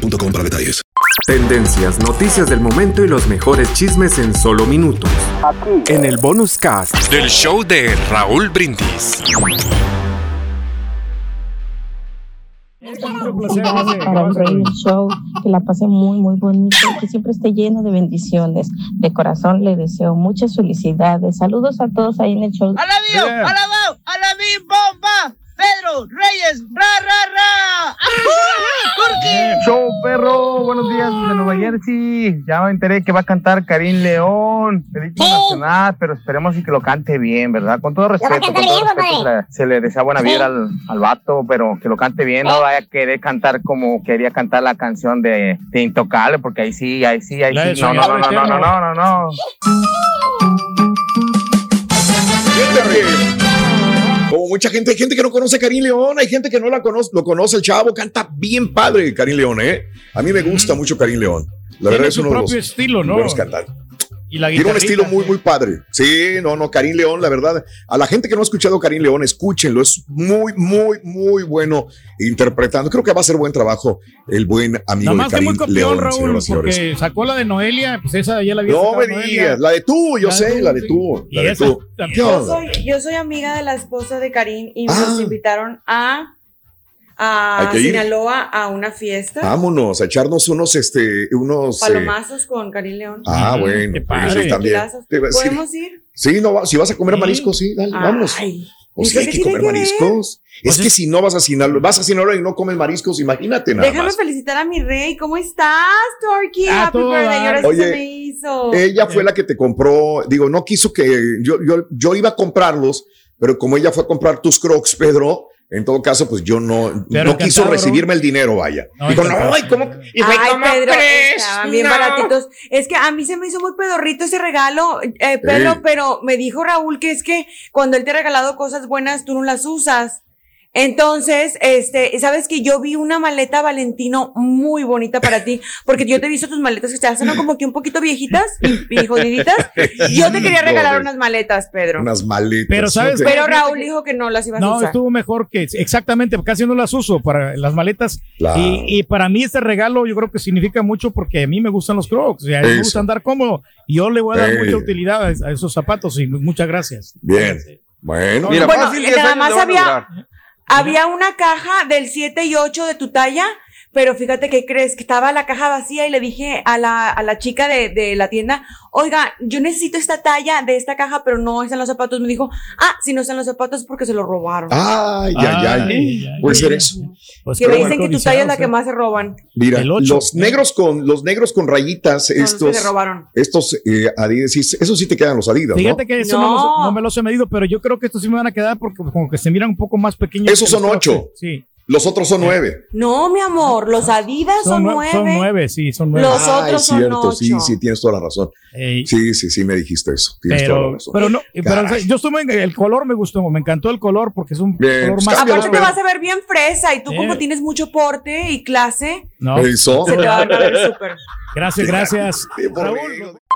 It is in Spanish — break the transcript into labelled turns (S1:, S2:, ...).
S1: boostmobile.com para detalles.
S2: Tendencias, noticias del momento y los mejores chismes en solo minutos. Aquí. En el bonus cast
S3: del show de Raúl Brindis.
S4: para un rey show, que la pase muy, muy bonito, que siempre esté lleno de bendiciones. De corazón le deseo muchas felicidades. Saludos a todos ahí en el show.
S5: ¡Alabío! ¡Alabao! ¡Alabí bomba! Pedro Reyes, ra, ra, ra. qué?
S6: Show, perro. Buenos días desde Nueva Jersey. Ya me enteré que va a cantar Karim León, Feliz Nacional, pero esperemos y que lo cante bien, ¿verdad? Con todo respeto, con todo respeto se, le, desea buena vida al, al, vato, pero que lo cante bien, no vaya a querer cantar como quería cantar la canción de, de Intocable, porque ahí sí, ahí sí, ahí sí. No, no, no, no, no, no, no, no, no.
S7: Como mucha gente, hay gente que no conoce a Karim León, hay gente que no la conoce, lo conoce el chavo, canta bien padre Karim León, ¿eh? A mí me gusta mucho Karim León. La verdad es uno
S8: propio de los estilo, ¿no?
S7: buenos cantantes. Tiene un estilo muy, muy padre. Sí, no, no, Karim León, la verdad. A la gente que no ha escuchado Karim León, escúchenlo. Es muy, muy, muy bueno interpretando. Creo que va a ser buen trabajo el buen amigo de Karim León,
S8: Raúl, Porque sacó la de Noelia, pues esa ya la había
S7: No me digas, la de tú, yo sé, la de tú. La de tú.
S9: Yo soy, yo soy amiga de la esposa de Karim y nos ah. invitaron a a Sinaloa a una fiesta.
S7: Vámonos, a echarnos unos, este, unos.
S9: Eh, Palomazos con Karim León.
S7: Ah, bueno. Pues, también.
S9: ¿Podemos ir?
S7: Sí, no, si vas a comer mariscos, sí, dale, vámonos. O sea, hay que comer mariscos. Es que si no vas a Sinaloa, vas a Sinaloa y no comes mariscos, imagínate nada
S9: Déjame felicitar a mi rey. ¿Cómo estás, Torky? Happy birthday. Ahora sí se me hizo.
S7: Ella fue la que te compró. Digo, no quiso que yo, yo, yo iba a comprarlos, pero como ella fue a comprar tus crocs, Pedro, en todo caso, pues yo no, no quiso recibirme el dinero, vaya.
S9: No, Digo, no, ay, ¿cómo? Y fue, ay, Pedro, estaban bien baratitos. Es que a mí se me hizo muy pedorrito ese regalo, eh, Pedro, pero me dijo Raúl que es que cuando él te ha regalado cosas buenas, tú no las usas. Entonces, este, sabes que yo vi una maleta Valentino muy bonita para ti, porque yo te he visto tus maletas que te hacen como que un poquito viejitas y, jodiditas. Yo te quería regalar unas maletas, Pedro.
S7: Unas maletas.
S8: Pero sabes,
S9: pero Raúl dijo que no las ibas a usar.
S8: No, estuvo mejor que exactamente, casi no las uso para las maletas. Y, para mí este regalo yo creo que significa mucho porque a mí me gustan los Crocs, o sea, me gusta andar cómodo y yo le voy a dar mucha utilidad a, esos zapatos y muchas gracias.
S7: Bien. Bueno,
S9: Mira, bueno, nada más había había una caja del 7 y 8 de tu talla pero fíjate que crees que estaba la caja vacía y le dije a la, a la chica de, de, la tienda, oiga, yo necesito esta talla de esta caja, pero no están los zapatos. Me dijo, ah, si no están los zapatos es porque se los robaron.
S7: Ay, ay, ay. Puede ser eso.
S9: Pues que me dicen que tu talla es la que más se roban.
S7: Mira, los negros con, los negros con rayitas, estos.
S9: se robaron.
S7: Estos eh, Adidas, eso sí te quedan los Adidas.
S8: Fíjate que eso no. no, me los he medido, pero yo creo que estos sí me van a quedar porque como que se miran un poco más pequeños.
S7: Esos son ocho.
S8: Sí.
S7: Los otros son nueve.
S9: No, mi amor, los Adidas son, nueve.
S8: Son nueve, sí, son nueve.
S9: Los otros son ocho.
S7: Sí, sí, tienes toda la razón. Sí, sí, sí, me dijiste eso. Tienes
S8: pero,
S7: toda la razón.
S8: Pero no, pero yo estuve en el color, me gustó, me encantó el color porque es un color
S9: pues,
S8: más.
S9: Aparte te vas a ver bien fresa y tú como tienes mucho porte y clase.
S7: No.
S9: Se te va a ver súper.
S8: Gracias, gracias.
S2: Raúl.